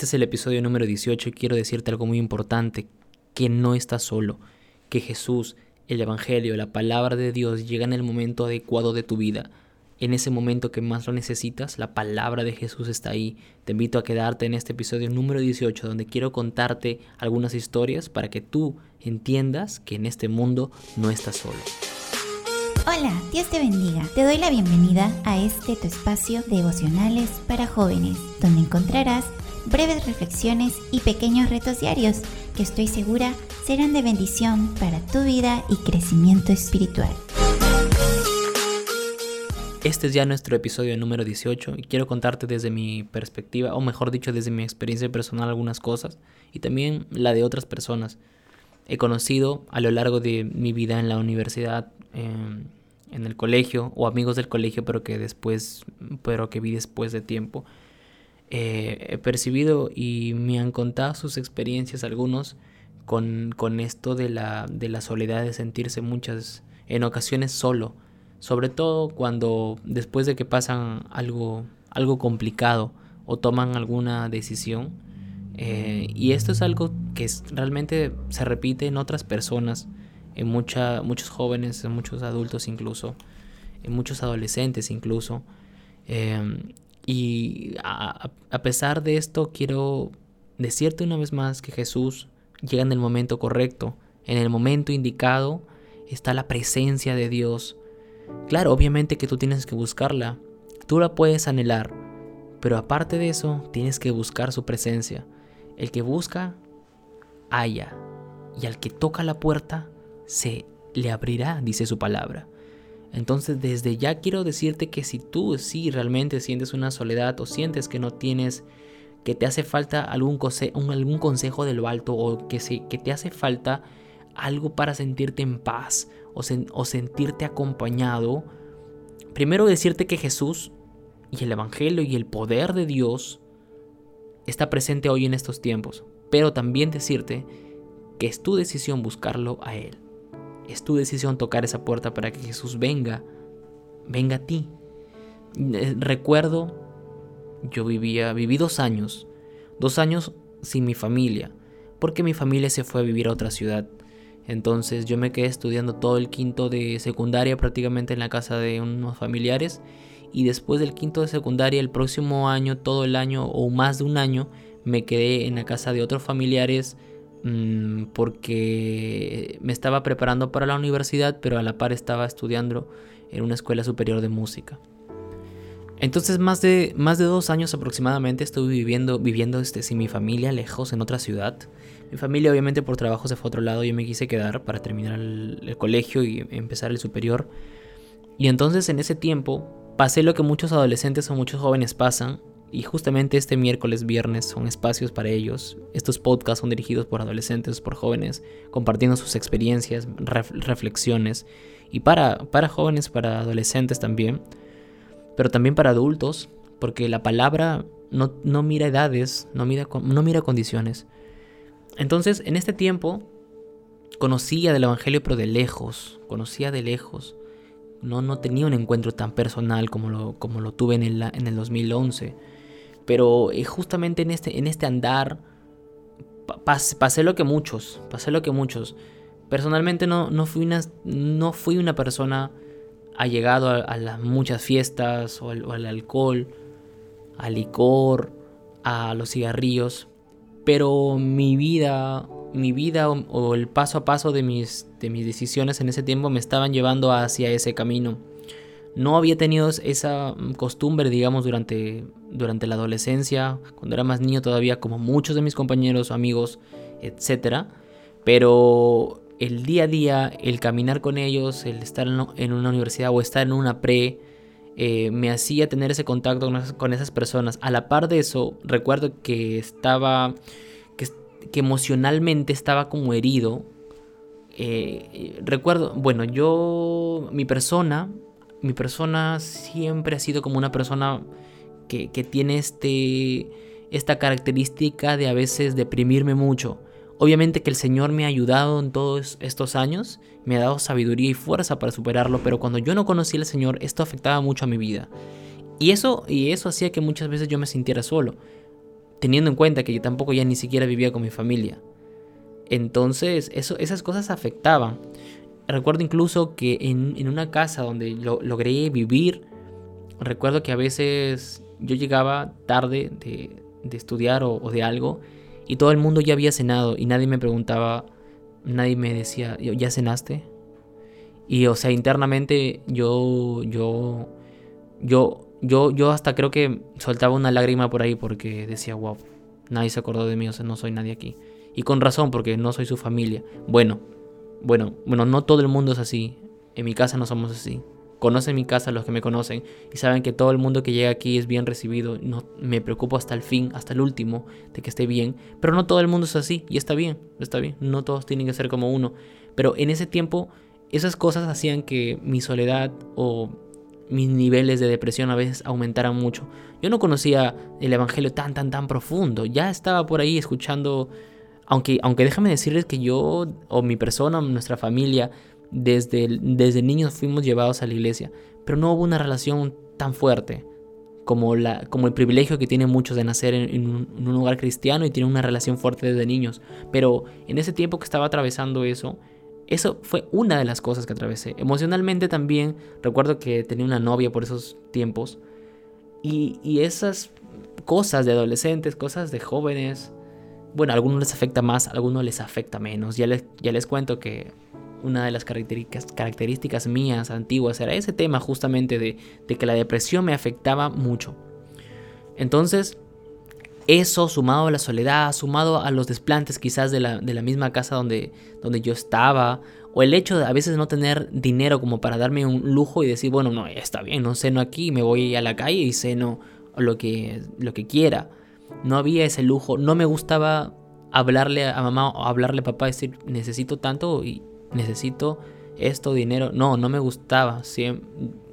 Este es el episodio número 18 y quiero decirte algo muy importante, que no estás solo, que Jesús, el Evangelio, la palabra de Dios llega en el momento adecuado de tu vida. En ese momento que más lo necesitas, la palabra de Jesús está ahí. Te invito a quedarte en este episodio número 18 donde quiero contarte algunas historias para que tú entiendas que en este mundo no estás solo. Hola, Dios te bendiga. Te doy la bienvenida a este tu espacio devocionales para jóvenes, donde encontrarás breves reflexiones y pequeños retos diarios que estoy segura serán de bendición para tu vida y crecimiento espiritual. Este es ya nuestro episodio número 18 y quiero contarte desde mi perspectiva, o mejor dicho, desde mi experiencia personal algunas cosas y también la de otras personas. He conocido a lo largo de mi vida en la universidad, em, en el colegio, o amigos del colegio, pero que después, pero que vi después de tiempo. Eh, he percibido y me han contado sus experiencias algunos con, con esto de la, de la soledad, de sentirse muchas, en ocasiones solo, sobre todo cuando después de que pasan algo, algo complicado o toman alguna decisión. Eh, y esto es algo que realmente se repite en otras personas, en mucha, muchos jóvenes, en muchos adultos incluso, en muchos adolescentes incluso. Eh, y a, pesar de esto, quiero decirte una vez más que Jesús llega en el momento correcto, en el momento indicado está la presencia de Dios. Claro, obviamente que tú tienes que buscarla, tú la puedes anhelar, pero aparte de eso, tienes que buscar su presencia. El que busca, halla, y al que toca la puerta, se le abrirá, dice su palabra. Entonces desde ya quiero decirte que si tú sí realmente sientes una soledad o sientes que no tienes, que te hace falta algún, consejo de lo alto o que, que te hace falta algo para sentirte en paz o, o sentirte acompañado, primero decirte que Jesús y el Evangelio y el poder de Dios está presente hoy en estos tiempos, pero también decirte que es tu decisión buscarlo a Él. Es tu decisión tocar esa puerta para que Jesús venga, venga a ti. Eh, recuerdo, yo vivía, viví dos años, dos años sin mi familia, porque mi familia se fue a vivir a otra ciudad. Entonces yo me quedé estudiando todo el quinto de secundaria prácticamente en la casa de unos familiares y después del quinto de secundaria el próximo año, todo el año o más de un año, me quedé en la casa de otros familiares Mm, porque me estaba preparando para la universidad, pero a la par estaba estudiando en una escuela superior de música. Entonces más de, más de dos años aproximadamente estuve viviendo, viviendo este, sin mi familia, lejos, en otra ciudad. Mi familia obviamente por trabajo se fue a otro lado, yo me quise quedar para terminar el colegio y empezar el superior. Y entonces en ese tiempo pasé lo que muchos adolescentes o muchos jóvenes pasan, y justamente este miércoles, viernes son espacios para ellos. Estos podcasts son dirigidos por adolescentes, por jóvenes, compartiendo sus experiencias, reflexiones. Y para, para jóvenes, para adolescentes también. Pero también para adultos, porque la palabra no, no mira edades, no mira, no mira condiciones. Entonces, en este tiempo, conocía del Evangelio, pero de lejos. Conocía de lejos. No, no tenía un encuentro tan personal como lo, como lo tuve en el, en el 2011 pero eh, justamente en este, en este andar pasé lo que muchos, pasé lo que muchos. Personalmente no, no, fui, una, no fui una persona allegado a, a las muchas fiestas o al, alcohol, al licor, a los cigarrillos, pero mi vida, mi vida o, el paso a paso de mis, de mis decisiones en ese tiempo me estaban llevando hacia ese camino. No había tenido esa mm, costumbre, digamos, durante, durante la adolescencia, cuando era más niño todavía, como muchos de mis compañeros, amigos, etc. Pero el día a día, el caminar con ellos, el estar en una universidad o estar en una pre, eh, me hacía tener ese contacto con esas personas. A la par de eso, recuerdo que estaba, que, emocionalmente estaba como herido. Eh, recuerdo, bueno, yo, mi persona, mi persona siempre ha sido como una persona que, tiene este, esta característica de a veces deprimirme mucho. Obviamente que el Señor me ha ayudado en todos estos años, me ha dado sabiduría y fuerza para superarlo, pero cuando yo no conocí al Señor, esto afectaba mucho a mi vida. Y eso, y eso hacía que muchas veces yo me sintiera solo. teniendo en cuenta que yo tampoco ya ni siquiera vivía con mi familia. Entonces, eso, esas cosas afectaban. Recuerdo incluso que en, una casa donde logré vivir, recuerdo que a veces yo llegaba tarde de, estudiar o, de algo y todo el mundo ya había cenado y nadie me preguntaba, nadie me decía, ¿ya cenaste? Y o sea, internamente yo, yo, yo, yo, yo hasta creo que soltaba una lágrima por ahí porque decía, wow, nadie se acordó de mí, o sea, no soy nadie aquí. Y con razón, porque no soy su familia. Bueno, bueno, bueno, no todo el mundo es así. En mi casa no somos así. Conocen mi casa los que me conocen y saben que todo el mundo que llega aquí es bien recibido. No, me preocupo hasta el fin, hasta el último, de que esté bien. Pero no todo el mundo es así y está bien, está bien. No todos tienen que ser como uno. Pero en ese tiempo esas cosas hacían que mi soledad o mis niveles de depresión a veces aumentaran mucho. Yo no conocía el Evangelio tan, tan, tan profundo. Ya estaba por ahí escuchando, aunque, aunque déjame decirles que yo o mi persona, nuestra familia, desde, desde niños fuimos llevados a la iglesia, pero no hubo una relación tan fuerte como, la, como el privilegio que tienen muchos de nacer en, un, en un hogar cristiano y tienen una relación fuerte desde niños. Pero en ese tiempo que estaba atravesando eso, eso fue una de las cosas que atravesé. Emocionalmente también recuerdo que tenía una novia por esos tiempos. Y, esas cosas de adolescentes, cosas de jóvenes, bueno, a algunos les afecta más, a algunos les afecta menos. Ya les, ya les cuento que una de las características, características mías antiguas era ese tema justamente de, de que la depresión me afectaba mucho. Entonces, eso sumado a la soledad, sumado a los desplantes quizás de la, de la misma casa donde, donde yo estaba, o el hecho de a veces no tener dinero como para darme un lujo y decir, bueno, no, está bien, no ceno aquí, me voy a la calle y ceno lo que, lo que quiera. No había ese lujo, no me gustaba hablarle a mamá o hablarle a papá, decir, necesito tanto y necesito esto, dinero. No, no me gustaba.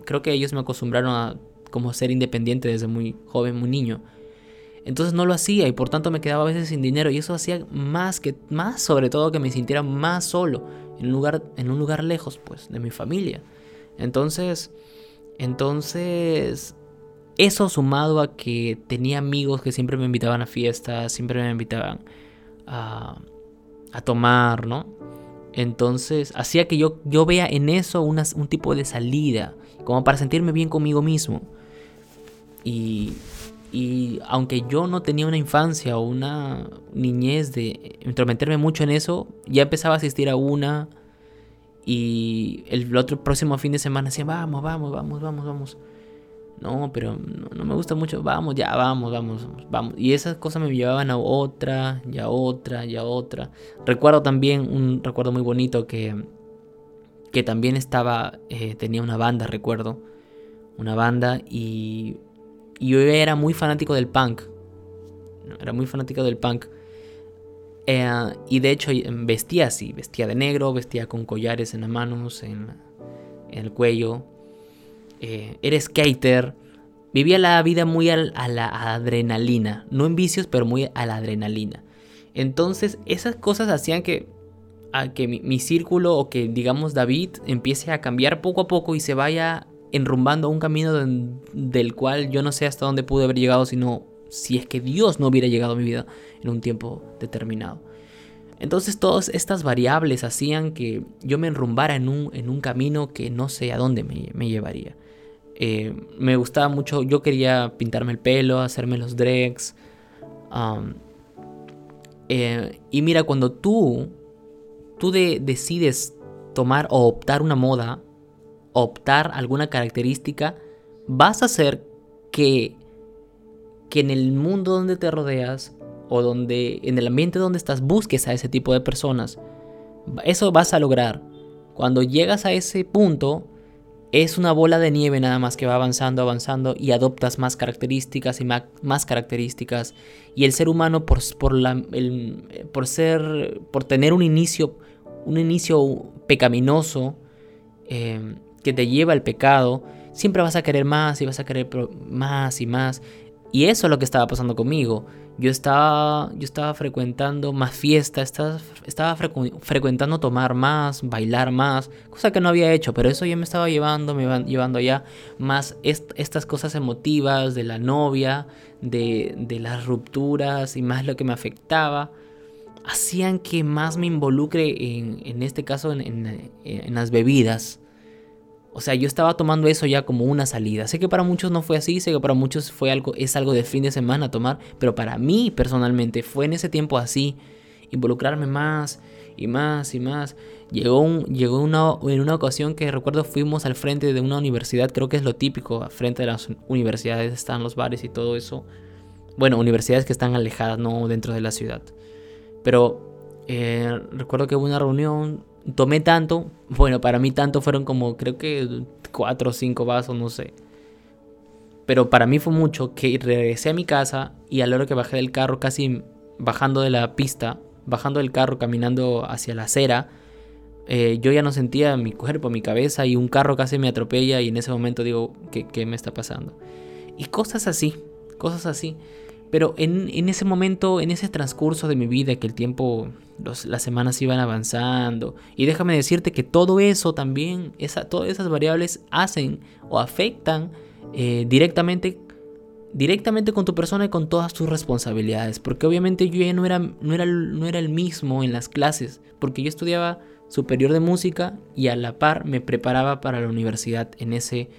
creo que ellos me acostumbraron a como ser independiente desde muy joven, muy niño. Entonces no lo hacía y por tanto me quedaba a veces sin dinero y eso hacía más que más sobre todo que me sintiera más solo en un lugar en un lugar lejos pues de mi familia. Entonces entonces eso sumado a que tenía amigos que siempre me invitaban a fiestas, siempre me invitaban a, a tomar, ¿no? Entonces hacía que yo, yo vea en eso un tipo de salida, como para sentirme bien conmigo mismo. Y, y aunque yo no tenía una infancia o una niñez de intrometerme mucho en eso, ya empezaba a asistir a una. Y el otro próximo fin de semana decía, vamos, vamos, vamos, vamos, vamos. No, pero no, me gusta mucho. Vamos, ya, vamos, vamos, vamos. Y esas cosas me llevaban a otra, ya otra, ya otra. Recuerdo también un recuerdo muy bonito que, que también estaba, eh, tenía una banda, recuerdo. Una banda y y yo era muy fanático del punk. Era muy fanático del punk. Eh, y de hecho vestía así, vestía de negro, vestía con collares en las manos, en, el cuello. Eh, era skater. Vivía la vida muy a la adrenalina. No en vicios, pero muy a la adrenalina. Entonces esas cosas hacían que, a que mi círculo o que digamos David empiece a cambiar poco a poco y se vaya enrumbando un camino del cual yo no sé hasta dónde pude haber llegado, sino si es que Dios no hubiera llegado a mi vida en un tiempo determinado. Entonces todas estas variables hacían que yo me enrumbara en un camino que no sé a dónde me, llevaría. Eh, me gustaba mucho, yo quería pintarme el pelo, hacerme los dregs. Eh, y mira, cuando tú, tú decides tomar o optar una moda, optar alguna característica, vas a hacer que, que en el mundo donde te rodeas o donde en el ambiente donde estás busques a ese tipo de personas. Eso vas a lograr. Cuando llegas a ese punto, es una bola de nieve nada más que va avanzando, avanzando y adoptas más características y más, características. Y el ser humano por, por, la, por ser, por tener un inicio, un inicio pecaminoso, eh, que te lleva al pecado, siempre vas a querer más y vas a querer más y más. Y eso es lo que estaba pasando conmigo. Yo estaba, yo estaba frecuentando más fiestas, estaba, estaba frecuentando tomar más, bailar más, cosa que no había hecho, pero eso ya me estaba llevando, me iba llevando allá más estas cosas emotivas de la novia, de, de las rupturas y más lo que me afectaba hacían que más me involucre en, en este caso en, en, las bebidas. O sea, yo estaba tomando eso ya como una salida. Sé que para muchos no fue así, sé que para muchos fue algo, es algo de fin de semana tomar, pero para mí personalmente fue en ese tiempo así, involucrarme más y más y más. Llegó, llegó una, en una ocasión que recuerdo fuimos al frente de una universidad, creo que es lo típico, al frente de las universidades están los bares y todo eso. Bueno, universidades que están alejadas, no dentro de la ciudad. Pero eh, recuerdo que hubo una reunión, tomé tanto, bueno, para mí tanto fueron como creo que cuatro o cinco vasos, no sé. Pero para mí fue mucho que regresé a mi casa y a la hora que bajé del carro, casi bajando de la pista, bajando del carro, caminando hacia la acera, eh, yo ya no sentía mi cuerpo, mi cabeza y un carro casi me atropella y en ese momento digo, ¿qué, qué me está pasando? Y cosas así, cosas así. Pero en, ese momento, en ese transcurso de mi vida, que el tiempo, las semanas iban avanzando, y déjame decirte que todo eso también, esa, todas esas variables hacen o afectan eh, directamente, directamente con tu persona y con todas tus responsabilidades. Porque obviamente yo ya no era, no, era, no era el mismo en las clases, porque yo estudiaba superior de música y a la par me preparaba para la universidad en ese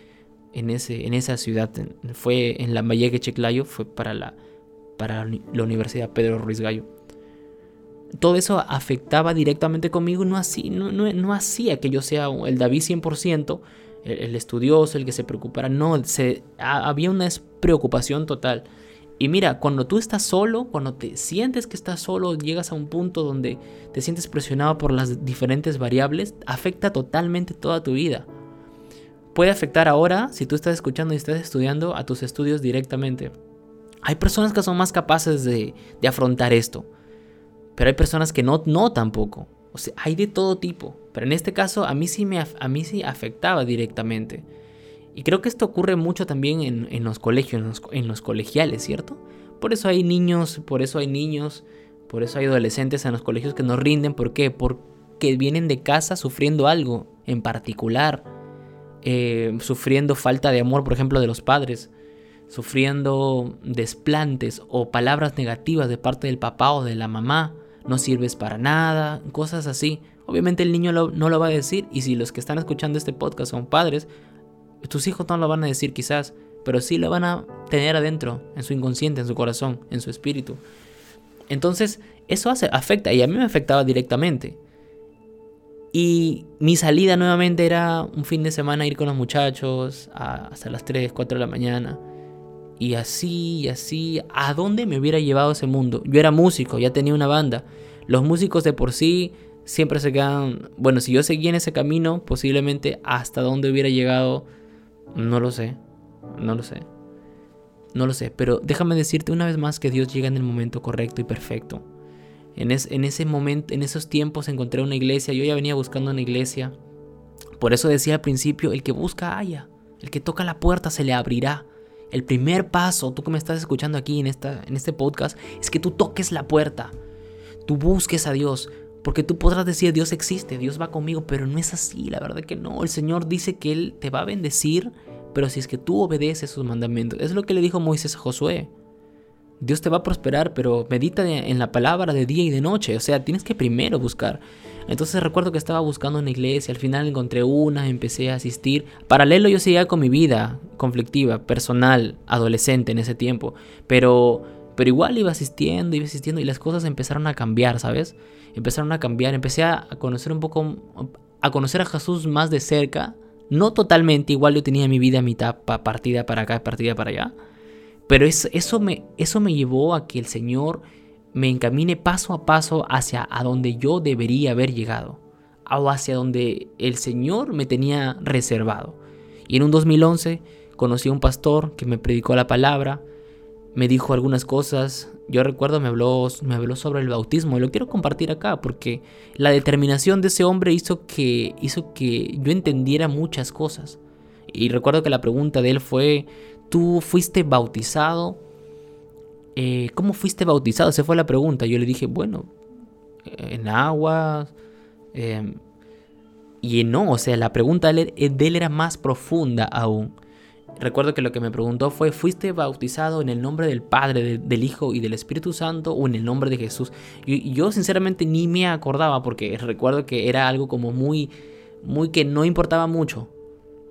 en, ese, en esa ciudad. Fue en la Valleque Chiclayo, fue para la para la Universidad Pedro Ruiz Gallo. Todo eso afectaba directamente conmigo, no, no, hacía que yo sea el David 100%, el, estudioso, el que se preocupara, no, se, había una preocupación total. Y mira, cuando tú estás solo, cuando te sientes que estás solo, llegas a un punto donde te sientes presionado por las diferentes variables, afecta totalmente toda tu vida. Puede afectar ahora, si tú estás escuchando y estás estudiando, a tus estudios directamente. Hay personas que son más capaces de, afrontar esto, pero hay personas que no, no tampoco. O sea, hay de todo tipo, pero en este caso a mí sí me a mí sí afectaba directamente. Y creo que esto ocurre mucho también en, los colegios, en los, en los, colegiales, ¿cierto? Por eso hay niños, por eso hay niños, por eso hay adolescentes en los colegios que no rinden. ¿Por qué? Porque vienen de casa sufriendo algo en particular, eh, sufriendo falta de amor, por ejemplo, de los padres, sufriendo desplantes o palabras negativas de parte del papá o de la mamá, no sirves para nada, cosas así. Obviamente el niño no lo va a decir y si los que están escuchando este podcast son padres, tus hijos no lo van a decir quizás, pero sí lo van a tener adentro, en su inconsciente, en su corazón, en su espíritu. Entonces, eso hace, afecta y a mí me afectaba directamente. Y mi salida nuevamente era un fin de semana ir con los muchachos hasta las 3, 4 de la mañana. Y así, y así, ¿a dónde me hubiera llevado ese mundo? Yo era músico, ya tenía una banda. Los músicos de por sí siempre se quedan... Bueno, si yo seguía en ese camino, posiblemente hasta dónde hubiera llegado, no lo sé. No lo sé. No lo sé, pero déjame decirte una vez más que Dios llega en el momento correcto y perfecto. En, en ese momento, en esos tiempos encontré una iglesia, yo ya venía buscando una iglesia. Por eso decía al principio, el que busca haya, el que toca la puerta se le abrirá. El primer paso, tú que me estás escuchando aquí en, esta, en este podcast, es que tú toques la puerta. Tú busques a Dios. Porque tú podrás decir, Dios existe, Dios va conmigo, pero no es así, la verdad que no. El Señor dice que Él te va a bendecir, pero si es que tú obedeces sus mandamientos. Es lo que le dijo Moisés a Josué. Dios te va a prosperar, pero medita en la palabra de día y de noche. O sea, tienes que primero buscar. Entonces recuerdo que estaba buscando una iglesia, al final encontré una, empecé a asistir. Paralelo yo seguía con mi vida conflictiva, personal, adolescente en ese tiempo, pero pero igual iba asistiendo, iba asistiendo y las cosas empezaron a cambiar, ¿sabes? Empezaron a cambiar, empecé a conocer un poco a conocer a Jesús más de cerca, no totalmente, igual yo tenía mi vida a mitad partida para acá, partida para allá, pero eso, me, eso me llevó a que el Señor me encamine paso a paso hacia a donde yo debería haber llegado, o hacia donde el Señor me tenía reservado. Y en un 2011 conocí a un pastor que me predicó la palabra, me dijo algunas cosas. Yo recuerdo me habló, me habló sobre el bautismo y lo quiero compartir acá porque la determinación de ese hombre hizo que, hizo que yo entendiera muchas cosas. Y recuerdo que la pregunta de él fue, ¿tú fuiste bautizado eh, ¿cómo fuiste bautizado? Esa fue la pregunta. Yo le dije, bueno, en agua. Em, y no, o sea, la pregunta de él era más profunda aún. Recuerdo que lo que me preguntó fue, ¿fuiste bautizado en el nombre del Padre, del Hijo y del Espíritu Santo o en el nombre de Jesús? Y yo sinceramente ni me acordaba porque recuerdo que era algo como muy, muy que no importaba mucho.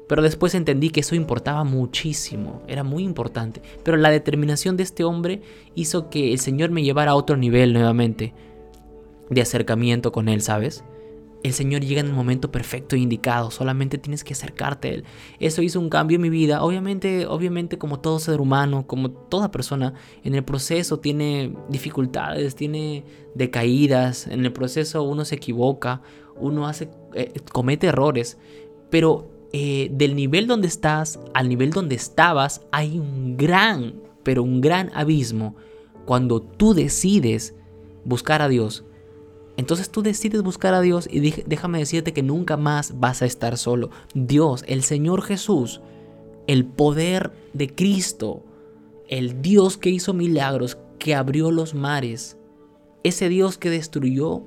Pero después entendí que eso importaba muchísimo, era muy importante. Pero la determinación de este hombre hizo que el Señor me llevara a otro nivel nuevamente de acercamiento con Él, ¿sabes? El Señor llega en el momento perfecto e indicado, solamente tienes que acercarte a Él. Eso hizo un cambio en mi vida. Obviamente, obviamente como todo ser humano, como toda persona, en el proceso tiene dificultades, tiene decaídas, en el proceso uno se equivoca, uno hace, eh, comete errores, pero eh, del nivel donde estás al nivel donde estabas hay un gran, pero un gran abismo cuando tú decides buscar a Dios entonces tú decides buscar a Dios y déjame decirte que nunca más vas a estar solo. Dios, el Señor Jesús, el poder de Cristo, el Dios que hizo milagros, que abrió los mares, ese Dios que destruyó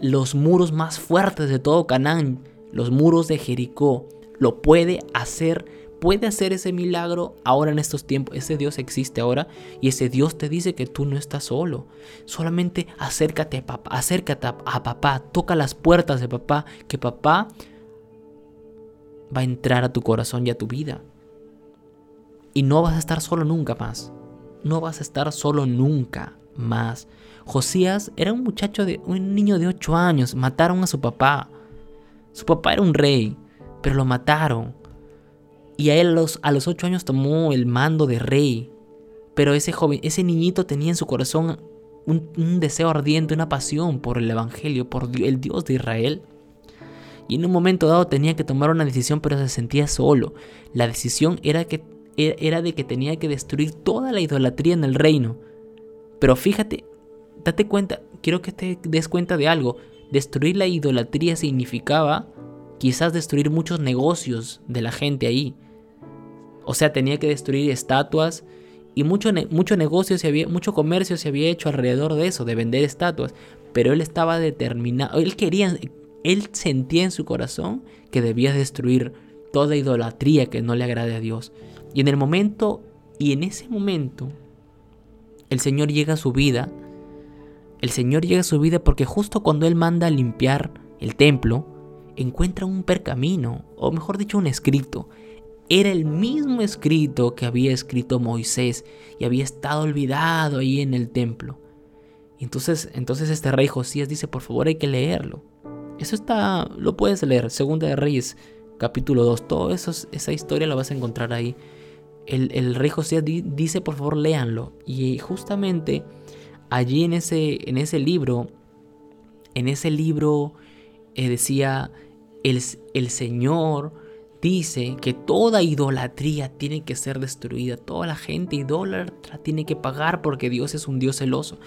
los muros más fuertes de todo Canaán, los muros de Jericó, lo puede hacer puede hacer ese milagro ahora en estos tiempos. Ese Dios existe ahora y ese Dios te dice que tú no estás solo. Solamente acércate a papá, acércate a papá, toca las puertas de papá, que papá va a entrar a tu corazón y a tu vida. Y no vas a estar solo nunca más. No vas a estar solo nunca más. Josías era un muchacho de un niño de 8 años, mataron a su papá. Su papá era un rey, pero lo mataron. Y a él los, a los ocho años tomó el mando de rey. Pero ese joven, ese niñito tenía en su corazón un, deseo ardiente, una pasión por el Evangelio, por el Dios de Israel. Y en un momento dado tenía que tomar una decisión, pero se sentía solo. La decisión era, que, era de que tenía que destruir toda la idolatría en el reino. Pero fíjate, date cuenta, quiero que te des cuenta de algo. Destruir la idolatría significaba quizás destruir muchos negocios de la gente ahí. O sea, tenía que destruir estatuas y mucho, mucho negocio se había, mucho comercio se había hecho alrededor de eso, de vender estatuas. Pero él estaba determinado, él quería, él sentía en su corazón que debía destruir toda idolatría que no le agrade a Dios. Y en el momento, y en ese momento, el Señor llega a su vida. El Señor llega a su vida porque justo cuando Él manda a limpiar el templo, encuentra un pergamino, o mejor dicho, un escrito. Era el mismo escrito que había escrito Moisés y había estado olvidado ahí en el templo. Entonces, entonces este rey Josías dice, por favor hay que leerlo. Eso está, lo puedes leer, Segunda de Reyes, capítulo 2, todo eso, esa historia la vas a encontrar ahí. El, rey Josías dice, por favor léanlo. Y justamente allí en ese, en ese libro, en ese libro eh, decía, el, el Señor dice que toda idolatría tiene que ser destruida, toda la gente idólatra tiene que pagar porque Dios es un Dios celoso.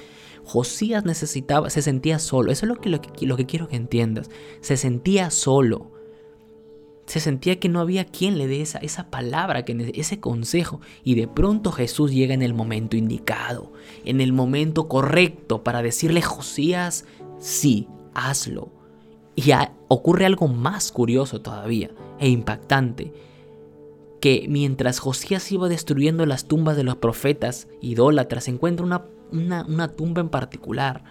Josías necesitaba, se sentía solo, eso es lo que, lo que, lo que quiero que entiendas, se sentía solo. Se sentía que no había quien le dé esa, esa palabra, que, ese consejo. Y de pronto Jesús llega en el momento indicado, en el momento correcto para decirle, Josías, sí, hazlo. Y ocurre algo más curioso todavía e impactante, que mientras Josías iba destruyendo las tumbas de los profetas idólatras, encuentra una, una, tumba en particular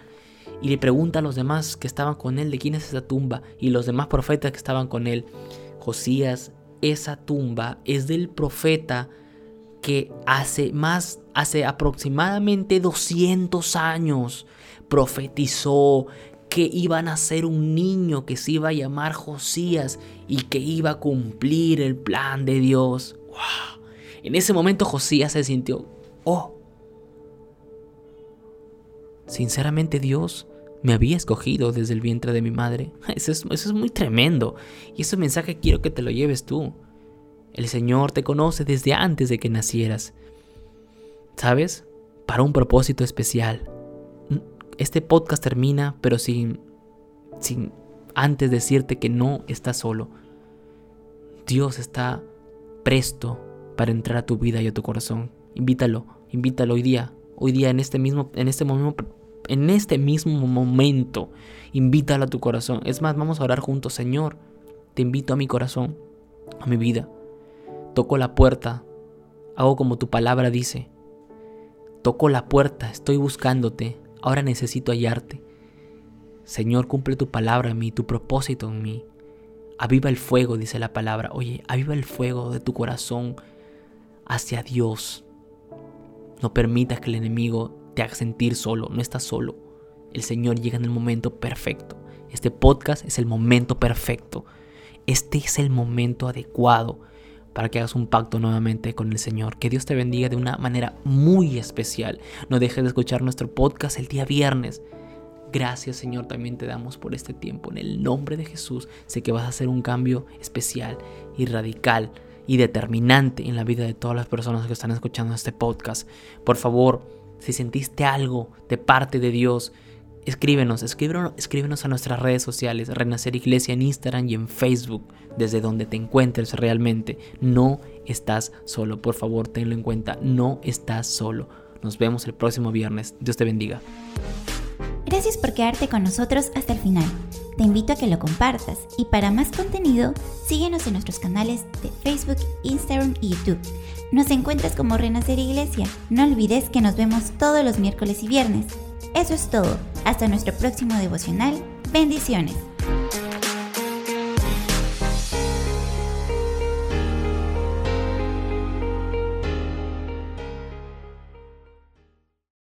y le pregunta a los demás que estaban con él de quién es esa tumba y los demás profetas que estaban con él, Josías, esa tumba es del profeta que hace más, hace aproximadamente 200 años profetizó que iba a nacer un niño que se iba a llamar Josías y que iba a cumplir el plan de Dios. En ese momento Josías se sintió, oh, sinceramente Dios me había escogido desde el vientre de mi madre. Eso es, eso es muy tremendo. Y ese mensaje quiero que te lo lleves tú. El Señor te conoce desde antes de que nacieras. ¿Sabes? Para un propósito especial este podcast termina, pero sin, sin antes decirte que no estás solo. Dios está presto para entrar a tu vida y a tu corazón. Invítalo, invítalo hoy día. Hoy día en este mismo, en este momento, en este mismo momento, invítalo a tu corazón. Es más, vamos a orar juntos, Señor. Te invito a mi corazón, a mi vida. Toco la puerta, hago como tu palabra dice. Toco la puerta, estoy buscándote, ahora necesito hallarte. Señor, cumple tu palabra en mí, tu propósito en mí. Aviva el fuego, dice la palabra. Oye, aviva el fuego de tu corazón hacia Dios. No permitas que el enemigo te haga sentir solo, no estás solo. El Señor llega en el momento perfecto. Este podcast es el momento perfecto. Este es el momento adecuado para que hagas un pacto nuevamente con el Señor. Que Dios te bendiga de una manera muy especial. No dejes de escuchar nuestro podcast el día viernes. Gracias Señor también te damos por este tiempo. En el nombre de Jesús sé que vas a hacer un cambio especial y radical y determinante en la vida de todas las personas que están escuchando este podcast. Por favor, si sentiste algo de parte de Dios, escríbenos, escríbenos, escríbenos a nuestras redes sociales, Renacer Iglesia en Instagram y en Facebook, desde donde te encuentres realmente. No estás solo, por favor, tenlo en cuenta, no estás solo. Nos vemos el próximo viernes. Dios te bendiga. Gracias por quedarte con nosotros hasta el final. Te invito a que lo compartas y para más contenido, síguenos en nuestros canales de Facebook, Instagram y YouTube. Nos encuentras como Renacer Iglesia. No olvides que nos vemos todos los miércoles y viernes. Eso es todo. Hasta nuestro próximo devocional. Bendiciones.